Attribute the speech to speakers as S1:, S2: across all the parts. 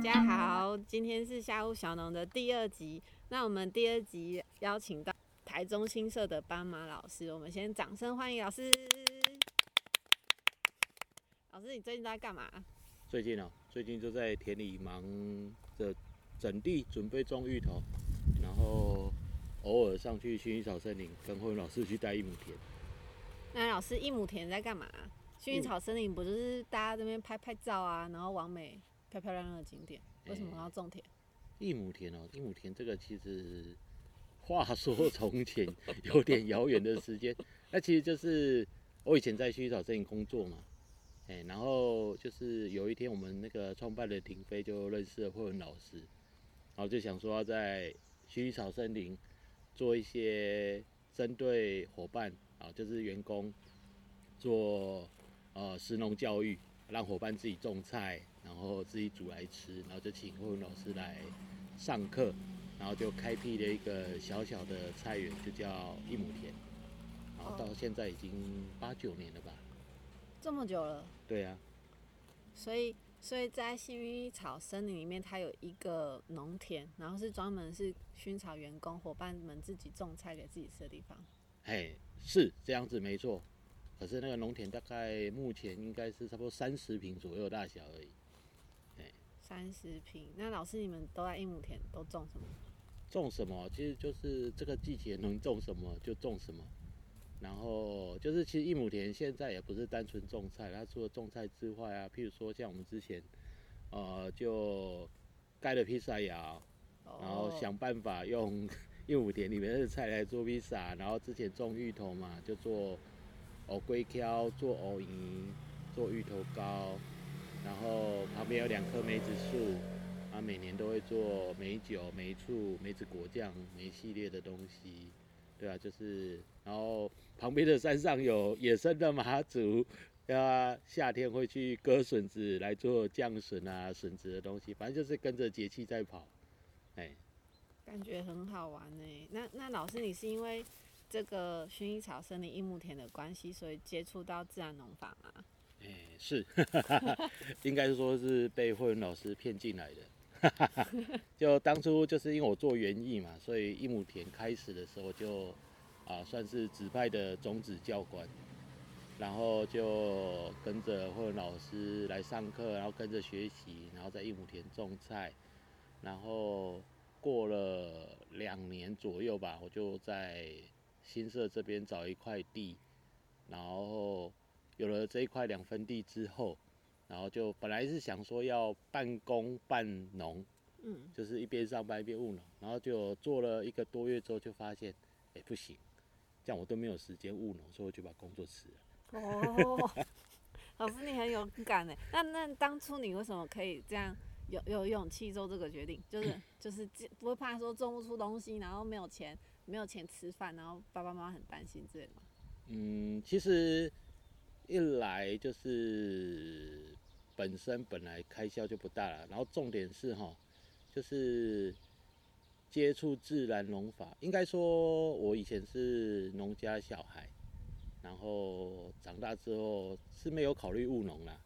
S1: 家好，今天是下午小农的第二集。那我们第二集邀请到台中新社的斑马老师，我们先掌声欢迎老师。老师，你最近都在干嘛？
S2: 最近哦，最近就在田里忙着整地，准备种芋头，然后偶尔上去薰衣草森林跟慧文老师去带一亩田。
S1: 那老师一亩田在干嘛？薰衣草森林不就是大家这边拍拍照啊，然后网美漂漂亮亮的景点？为什么要种田？
S2: 欸、一亩田哦，一亩田这个其实，话说从前有点遥远的时间，那其实就是我以前在薰衣草森林工作嘛，哎、欸，然后就是有一天我们那个创办的庭飞就认识了慧文老师，然后就想说要在薰衣草森林做一些针对伙伴啊，就是员工做呃食农教育，让伙伴自己种菜。然后自己煮来吃，然后就请慧文老师来上课，然后就开辟了一个小小的菜园，就叫一亩田，然后到现在已经八九年了吧？
S1: 这么久了？
S2: 对啊。
S1: 所以，所以在薰衣草森林里面，它有一个农田，然后是专门是薰衣草员工伙伴们自己种菜给自己吃的地方。
S2: 嘿，是这样子，没错。可是那个农田大概目前应该是差不多三十平左右大小而已。
S1: 三十平，那老师你们都在一亩田都种什么？
S2: 种什么？其实就是这个季节能种什么就种什么。然后就是其实一亩田现在也不是单纯种菜，它除了种菜之外啊，譬如说像我们之前，呃，就盖了披萨窑，然后想办法用 一亩田里面的菜来做披萨。然后之前种芋头嘛，就做藕龟壳，做藕泥，做芋头糕。然后旁边有两棵梅子树，啊，每年都会做梅酒、梅醋、梅子果酱、梅系列的东西，对啊，就是，然后旁边的山上有野生的马祖，啊，夏天会去割笋子来做酱笋啊、笋子的东西，反正就是跟着节气在跑，哎，
S1: 感觉很好玩呢。那那老师，你是因为这个薰衣草森林一亩田的关系，所以接触到自然农法吗？
S2: 哎、是，应该是说是被慧文老师骗进来的。就当初就是因为我做园艺嘛，所以一亩田开始的时候就啊算是指派的种子教官，然后就跟着慧文老师来上课，然后跟着学习，然后在一亩田种菜，然后过了两年左右吧，我就在新社这边找一块地，然后。有了这一块两分地之后，然后就本来是想说要半工半农，嗯，就是一边上班一边务农，然后就做了一个多月之后，就发现，哎，不行，这样我都没有时间务农，所以我就把工作辞了。
S1: 哦，老师你很勇敢呢。那那当初你为什么可以这样有有勇气做这个决定？就是就是不会怕说种不出东西，然后没有钱没有钱吃饭，然后爸爸妈妈很担心之类的吗？
S2: 嗯，其实。一来就是本身本来开销就不大了，然后重点是哈，就是接触自然农法。应该说，我以前是农家小孩，然后长大之后是没有考虑务农啦，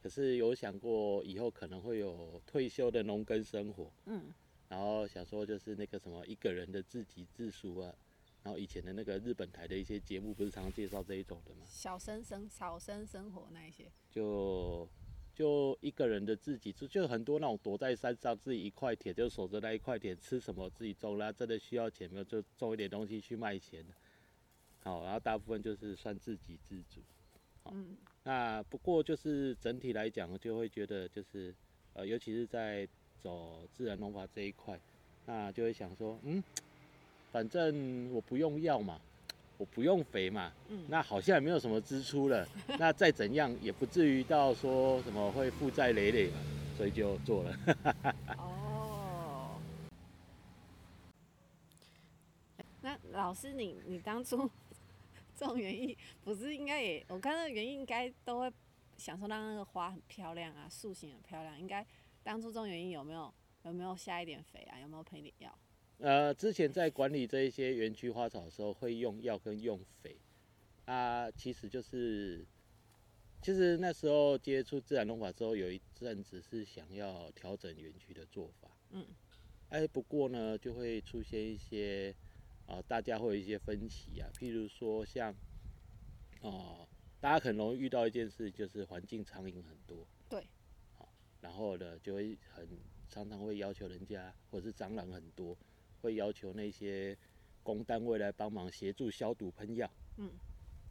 S2: 可是有想过以后可能会有退休的农耕生活，嗯，然后想说就是那个什么一个人的自给自足啊。然后以前的那个日本台的一些节目，不是常常介绍这一种的吗？
S1: 小生生、小生生活那一些，
S2: 就就一个人的自己，就就很多那种躲在山上自己一块田，就守着那一块田，吃什么自己种，啦真的需要钱没有，就种一点东西去卖钱。好，然后大部分就是算自给自足。好，嗯，那不过就是整体来讲，就会觉得就是呃，尤其是在走自然农法这一块，那就会想说，嗯。反正我不用药嘛，我不用肥嘛，嗯，那好像也没有什么支出了，那再怎样也不至于到说什么会负债累累嘛，所以就做了。哦，
S1: 那老师你你当初 种园艺不是应该也？我看到园艺应该都会想说让那个花很漂亮啊，树形很漂亮，应该当初种原因有没有有没有下一点肥啊？有没有喷一点药？
S2: 呃，之前在管理这一些园区花草的时候，会用药跟用肥，啊，其实就是其实那时候接触自然农法之后，有一阵子是想要调整园区的做法。嗯。哎，不过呢，就会出现一些啊、呃，大家会有一些分歧啊。譬如说像，哦，大家很容易遇到一件事，就是环境苍蝇很多。后呢，就会很常常会要求人家，或者是蟑螂很多，会要求那些工单位来帮忙协助消毒喷药。嗯。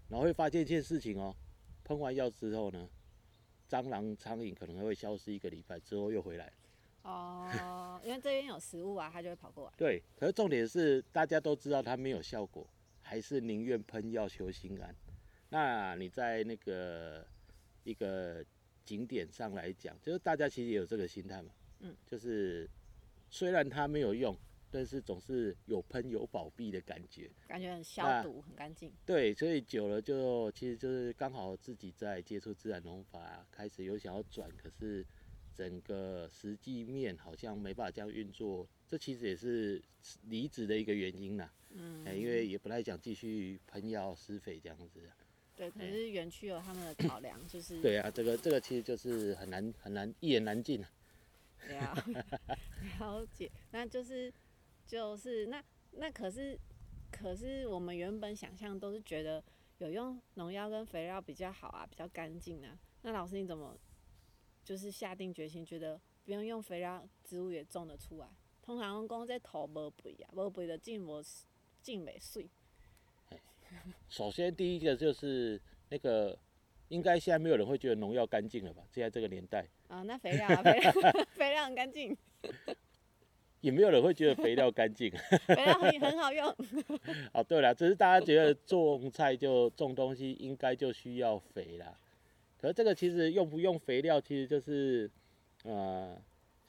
S2: 然后会发现一件事情哦。喷完药之后呢，蟑螂、苍蝇可能会消失一个礼拜，之后又回来。
S1: 哦，因为这边有食物啊，它就会跑过来。
S2: 对，可是重点是大家都知道它没有效果，还是宁愿喷药求心安。那你在那个一个景点上来讲，就是大家其实也有这个心态嘛。嗯。就是虽然它没有用。但是总是有喷有保庇的感觉，
S1: 感觉很消毒，很干净。
S2: 对，所以久了就其实就是刚好自己在接触自然农法，开始有想要转，可是整个实际面好像没办法这样运作，这其实也是离职的一个原因啦。嗯。因为也不太想继续喷药施肥这样子。
S1: 对，可是园区有他们的考量，就 是。
S2: 对啊，这个这个其实就是很难很难一言难尽啊。
S1: 对啊，了解，那就是。就是那那可是可是我们原本想象都是觉得有用农药跟肥料比较好啊，比较干净啊。那老师你怎么就是下定决心觉得不用用肥料，植物也种得出来？通常讲这土无肥啊，无肥的种无种袂水。
S2: 首先第一个就是那个，应该现在没有人会觉得农药干净了吧？现在这个年代。
S1: 啊，那肥料啊，肥料 肥料很干净。
S2: 也没有人会觉得肥料干净，
S1: 肥料很很好用。
S2: 哦，对了，只是大家觉得种菜就种东西应该就需要肥啦。可是这个其实用不用肥料，其实就是，呃，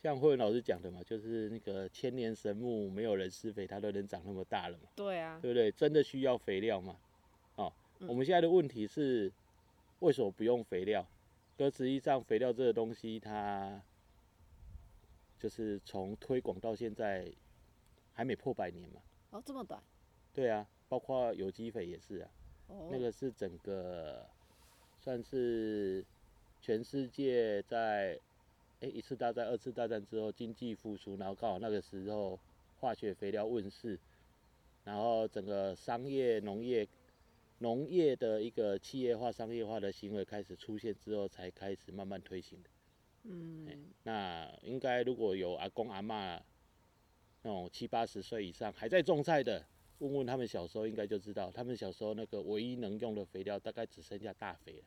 S2: 像慧文老师讲的嘛，就是那个千年神木，没有人施肥，它都能长那么大了嘛。
S1: 对啊。
S2: 对不对？真的需要肥料嘛？哦，嗯、我们现在的问题是，为什么不用肥料？可实际上，肥料这个东西它。就是从推广到现在，还没破百年嘛。
S1: 哦，这么短。
S2: 对啊，包括有机肥也是啊。哦。那个是整个，算是全世界在，哎，一次大战、二次大战之后经济复苏，然后刚好那个时候化学肥料问世，然后整个商业农业农业的一个企业化、商业化的行为开始出现之后，才开始慢慢推行的。嗯、欸，那应该如果有阿公阿嬷那种七八十岁以上还在种菜的，问问他们小时候应该就知道，他们小时候那个唯一能用的肥料大概只剩下大肥了。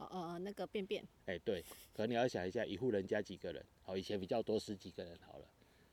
S1: 哦哦，那个便便。
S2: 哎、欸，对，可能你要想一下，一户人家几个人？好，以前比较多十几个人好了，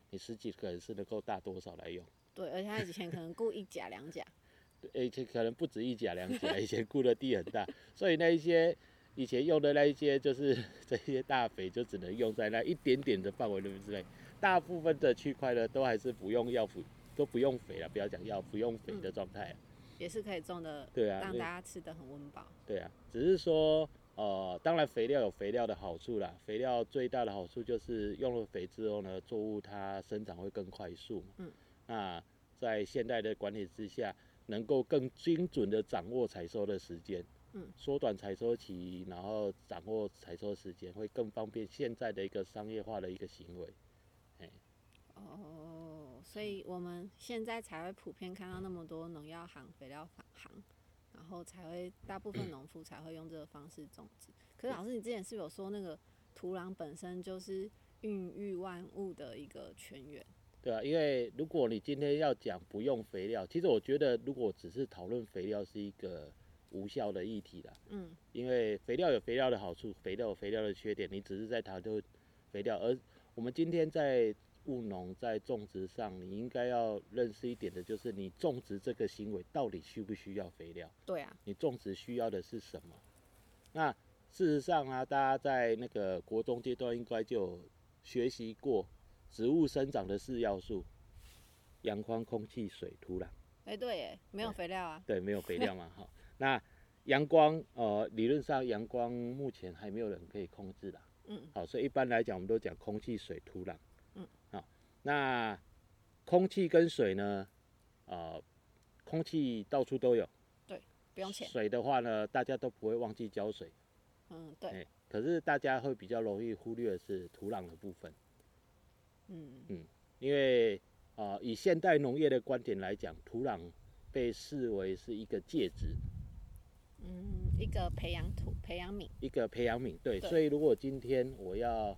S2: 你十几个人是能够大多少来用？
S1: 对，而且他以前可能雇一甲两甲。
S2: 对，而且可能不止一甲两甲，以前雇的地很大，所以那一些。以前用的那一些就是 这些大肥，就只能用在那一点点的范围里面之内。大部分的区块呢，都还是不用药，都不用肥了，不要讲药，不用肥的状态、嗯。也是可以种的，对啊，让大家吃的很温饱。对啊，只是说，呃，当然肥料有肥料的好处啦。肥料最大的好处就是用了肥之后呢，作物它生长会更快速。嗯。那在现代的管理之下，能够更精准的掌握采收的时间。嗯，缩短采收期，然后掌握采收时间，会更方便现在的一个商业化的一个行为。
S1: 哎哦，所以我们现在才会普遍看到那么多农药行、肥料行，然后才会大部分农夫才会用这个方式种植。可是老师，你之前是有说那个土壤本身就是孕育万物的一个泉源？
S2: 对啊，因为如果你今天要讲不用肥料，其实我觉得如果只是讨论肥料是一个。无效的议题啦，嗯，因为肥料有肥料的好处，肥料有肥料的缺点，你只是在讨论肥料，而我们今天在务农在种植上，你应该要认识一点的就是，你种植这个行为到底需不需要肥料？
S1: 对啊，
S2: 你种植需要的是什么？那事实上啊，大家在那个国中阶段应该就学习过植物生长的四要素：阳光、空气、水、土壤。
S1: 哎、欸，对，耶，没有肥料啊？
S2: 对，没有肥料嘛，好。那阳光，呃，理论上阳光目前还没有人可以控制的，嗯，好，所以一般来讲，我们都讲空气、水、土壤，那空气跟水呢，呃，空气到处都有，
S1: 对，不用钱。
S2: 水的话呢，大家都不会忘记浇水，
S1: 嗯，对。
S2: 欸，可是大家会比较容易忽略的是土壤的部分。
S1: 嗯
S2: 嗯，因为啊、呃，以现代农业的观点来讲，土壤被视为是一个介质。
S1: 嗯，一个培养土、培养皿。
S2: 一个培养皿，对。
S1: 对
S2: 所以如果今天我要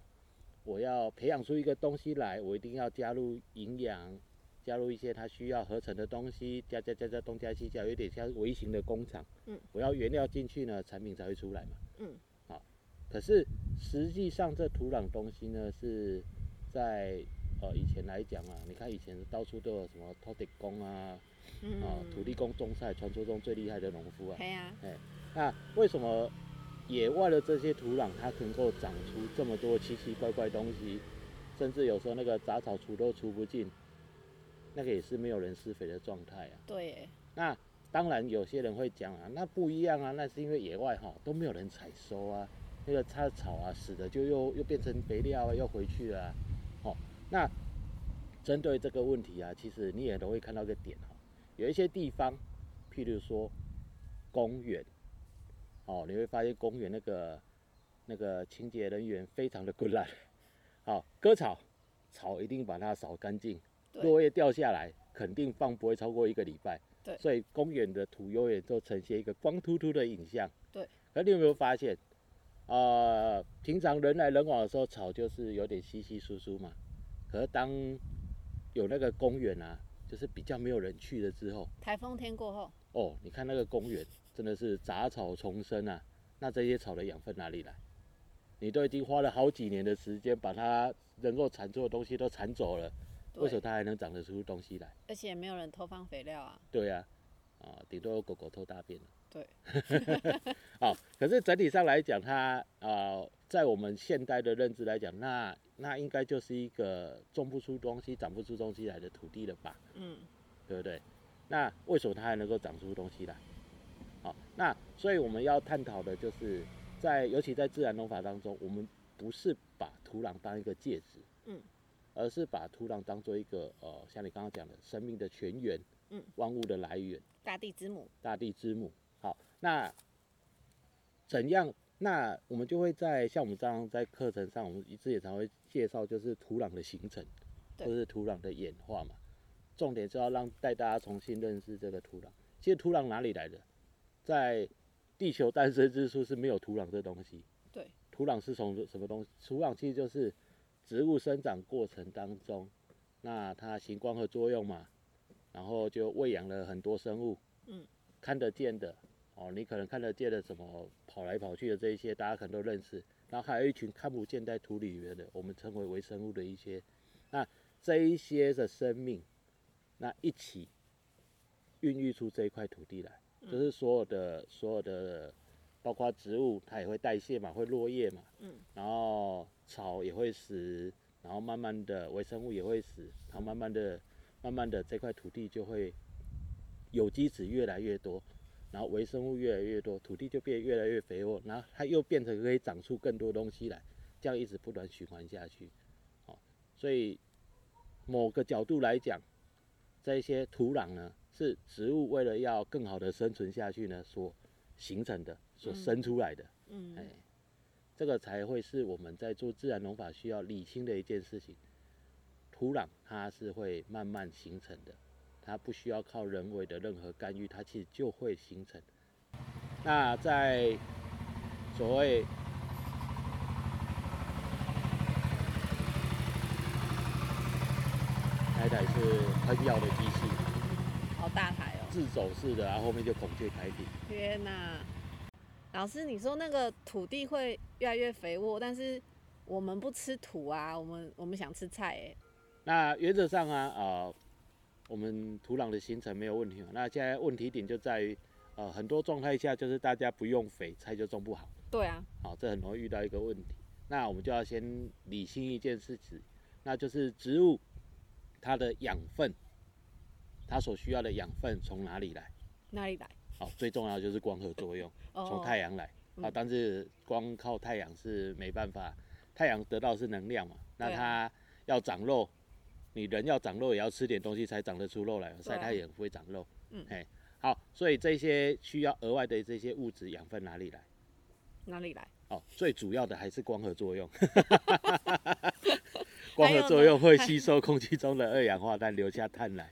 S2: 我要培养出一个东西来，我一定要加入营养，加入一些它需要合成的东西，加加加加东加西加，有点像微型的工厂。
S1: 嗯。
S2: 我要原料进去呢，产品才会出来嘛。
S1: 嗯。
S2: 好，可是实际上这土壤东西呢，是在呃以前来讲啊，你看以前到处都有什么土地公啊。
S1: 嗯、
S2: 啊，土地公种菜，传说中最厉害的农夫啊。
S1: 对啊。
S2: 哎，那为什么野外的这些土壤，它能够长出这么多奇奇怪怪东西，甚至有时候那个杂草除都除不尽，那个也是没有人施肥的状态啊。
S1: 对。
S2: 那当然有些人会讲啊，那不一样啊，那是因为野外哈都没有人采收啊，那个插草啊死的就又又变成肥料啊，又回去了啊。哦，那针对这个问题啊，其实你也都会看到一个点哈。有一些地方，譬如说公园，哦，你会发现公园那个那个清洁人员非常的困难，好，割草，草一定把它扫干净，落叶掉下来，肯定放不会超过一个礼拜，
S1: 对，
S2: 所以公园的土永远都呈现一个光秃秃的影像，
S1: 对。
S2: 可你有没有发现，呃，平常人来人往的时候，草就是有点稀稀疏疏嘛，可是当有那个公园啊。就是比较没有人去了之后，
S1: 台风天过后，
S2: 哦，你看那个公园真的是杂草丛生啊，那这些草的养分哪里来？你都已经花了好几年的时间把它能够产出的东西都铲走了，为什么它还能长得出东西来？
S1: 而且也没有人偷放肥料啊。
S2: 对呀、啊，啊，顶多有狗狗偷大便了。
S1: 对。
S2: 好，可是整体上来讲，它啊、呃，在我们现代的认知来讲，那那应该就是一个种不出东西、长不出东西来的土地了吧？
S1: 嗯，
S2: 对不对？那为什么它还能够长出东西来？好，那所以我们要探讨的就是在，尤其在自然农法当中，我们不是把土壤当一个介质，
S1: 嗯，
S2: 而是把土壤当做一个呃，像你刚刚讲的生命的泉源，
S1: 嗯，
S2: 万物的来源，
S1: 大地之母，
S2: 大地之母。好，那怎样？那我们就会在像我们这样在课程上，我们一直也常会介绍，就是土壤的形成，或是土壤的演化嘛。重点是要让带大家重新认识这个土壤。其实土壤哪里来的？在地球诞生之初是没有土壤这东西。
S1: 对。土
S2: 壤是从什么东西？土壤其实就是植物生长过程当中，那它行光合作用嘛，然后就喂养了很多生物。
S1: 嗯。看
S2: 得见的。哦，你可能看得见的什么跑来跑去的这一些，大家可能都认识。然后还有一群看不见在土里面的，我们称为微生物的一些。那这一些的生命，那一起孕育出这一块土地来，就是所有的所有的，包括植物，它也会代谢嘛，会落叶嘛。
S1: 嗯。
S2: 然后草也会死，然后慢慢的微生物也会死，然后慢慢的、慢慢的这块土地就会有机质越来越多。然后微生物越来越多，土地就变得越来越肥沃，然后它又变成可以长出更多东西来，这样一直不断循环下去。哦，所以某个角度来讲，这些土壤呢，是植物为了要更好的生存下去呢，所形成的，所生出来的。
S1: 嗯。
S2: 哎，这个才会是我们在做自然农法需要理清的一件事情。土壤它是会慢慢形成的。它不需要靠人为的任何干预，它其实就会形成。那在所谓台台是喷药的机器，
S1: 好大台哦，
S2: 自走式的，然后后面就孔雀开屏。
S1: 天哪，老师，你说那个土地会越来越肥沃，但是我们不吃土啊，我们我们想吃菜哎。
S2: 那原则上啊，呃。我们土壤的形成没有问题，那现在问题点就在于，呃，很多状态下就是大家不用肥，菜就种不好。
S1: 对啊。
S2: 好，这很容易遇到一个问题。那我们就要先理清一件事情，那就是植物它的养分，它所需要的养分从哪里来？
S1: 哪里来？
S2: 好，最重要就是光合作用，从太阳来。啊，但是光靠太阳是没办法，太阳得到是能量嘛，那它要长肉。你人要长肉，也要吃点东西才长得出肉来。晒太阳不会长肉。嗯，哎，好，所以这些需要额外的这些物质养分哪里来？
S1: 哪里来？
S2: 哦，最主要的还是光合作用。光合作用会吸 收空气中的二氧化碳，留下碳来。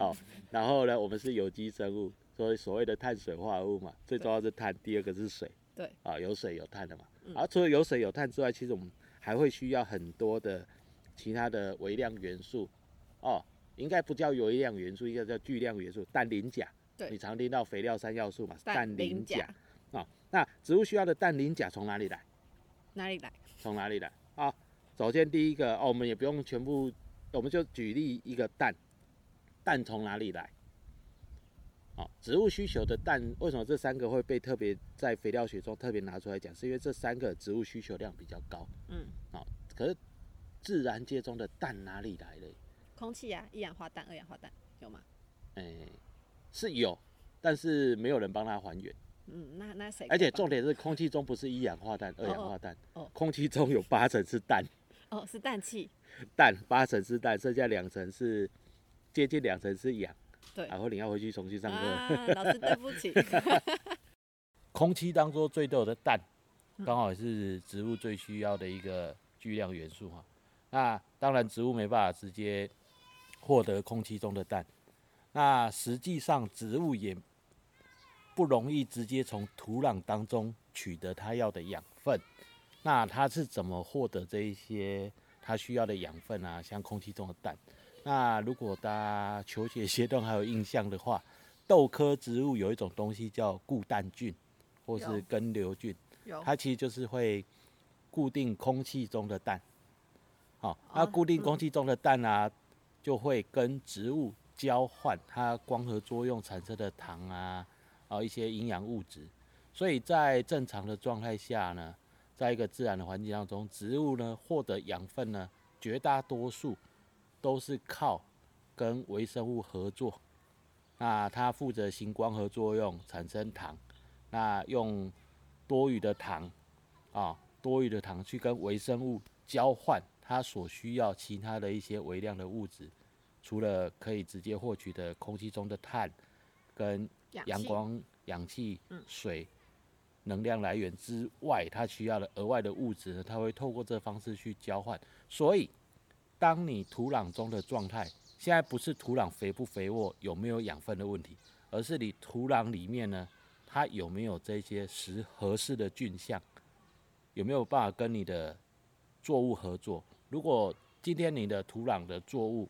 S2: 哦，然后呢，我们是有机生物，所以所谓的碳水化合物嘛，最重要是碳，第二个是水。
S1: 对。
S2: 啊、哦，有水有碳的嘛。而、嗯、除了有水有碳之外，其实我们还会需要很多的其他的微量元素。哦，应该不叫微量元素，应该叫巨量元素，氮磷钾。对。你常听到肥料三要素嘛？氮磷钾。啊、哦，那植物需要的氮磷钾从哪里来？
S1: 哪里来？
S2: 从哪里来？啊、哦，首先第一个哦，我们也不用全部，我们就举例一个氮，氮从哪里来？好，植物需求的氮，为什么这三个会被特别在肥料学中特别拿出来讲？是因为这三个植物需求量比较高。嗯，好，可是自然界中的氮哪里来的？
S1: 空气啊，一氧化氮、二氧化氮有吗？
S2: 哎、欸，是有，但是没有人帮它还原。
S1: 嗯，那那谁？
S2: 而且重点是，空气中不是一氧化氮、二氧化氮，哦，空气中有八成是氮。
S1: 哦，是氮气。
S2: 氮八成是氮，剩下两成是接近两成是氧。
S1: 对，
S2: 然后你要回去重新上课。
S1: 啊，老师对不起。
S2: 空气当中最多的氮，刚好是植物最需要的一个巨量元素哈。那当然，植物没办法直接获得空气中的氮。那实际上，植物也不容易直接从土壤当中取得它要的养分。那它是怎么获得这一些它需要的养分啊？像空气中的氮。那如果大家求学阶段还有印象的话，豆科植物有一种东西叫固氮菌，或是根瘤菌，它其实就是会固定空气中的氮。好，那固定空气中的氮啊，就会跟植物交换它光合作用产生的糖啊，啊一些营养物质。所以在正常的状态下呢，在一个自然的环境当中，植物呢获得养分呢，绝大多数。都是靠跟微生物合作，那它负责行光合作用，产生糖，那用多余的糖啊，多余的糖去跟微生物交换它所需要其他的一些微量的物质，除了可以直接获取的空气中的碳跟阳光、氧气、水能量来源之外，它需要的额外的物质呢，它会透过这方式去交换，所以。当你土壤中的状态，现在不是土壤肥不肥沃，有没有养分的问题，而是你土壤里面呢，它有没有这些适合适的菌相，有没有办法跟你的作物合作？如果今天你的土壤的作物，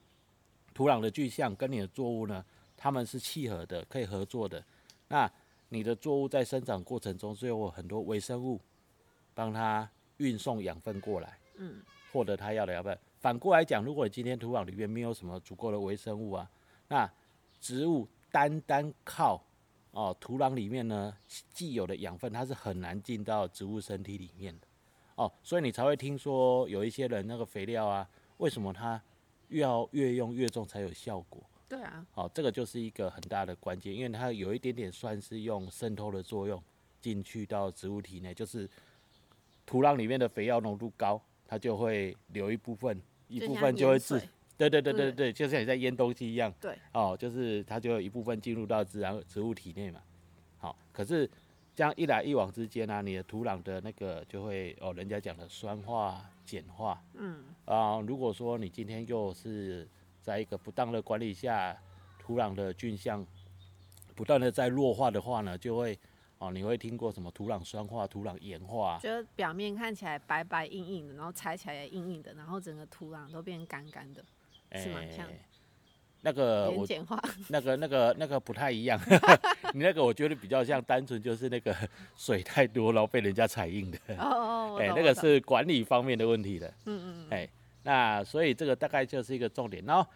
S2: 土壤的菌相跟你的作物呢，它们是契合的，可以合作的，那你的作物在生长过程中，就有很多微生物帮它运送养分过来，嗯，获得它要的养分。反过来讲，如果你今天土壤里面没有什么足够的微生物啊，那植物单单靠哦土壤里面呢既有的养分，它是很难进到植物身体里面的哦，所以你才会听说有一些人那个肥料啊，为什么它越要越用越重才有效果？
S1: 对啊，
S2: 哦，这个就是一个很大的关键，因为它有一点点算是用渗透的作用进去到植物体内，就是土壤里面的肥料浓度高，它就会留一部分。一部分就会自，对对对对对，就像你在腌东西一样，
S1: 对，
S2: 哦，就是它就有一部分进入到自然植物体内嘛，好，可是这样一来一往之间呢、啊，你的土壤的那个就会哦，人家讲的酸化碱化，嗯，啊，如果说你今天又是在一个不当的管理下，土壤的菌相不断的在弱化的话呢，就会。哦，你会听过什么土壤酸化、土壤盐化？
S1: 就表面看起来白白硬硬的，然后踩起来也硬硬的，然后整个土壤都变干干的，是吗？像
S2: 那个我 那个那个那个不太一样，你那个我觉得比较像单纯就是那个水太多，然后被人家踩硬的。哦哦，哎，那个是管理方面的问题的。嗯嗯嗯。哎，那所以这个大概就是一个重点。然后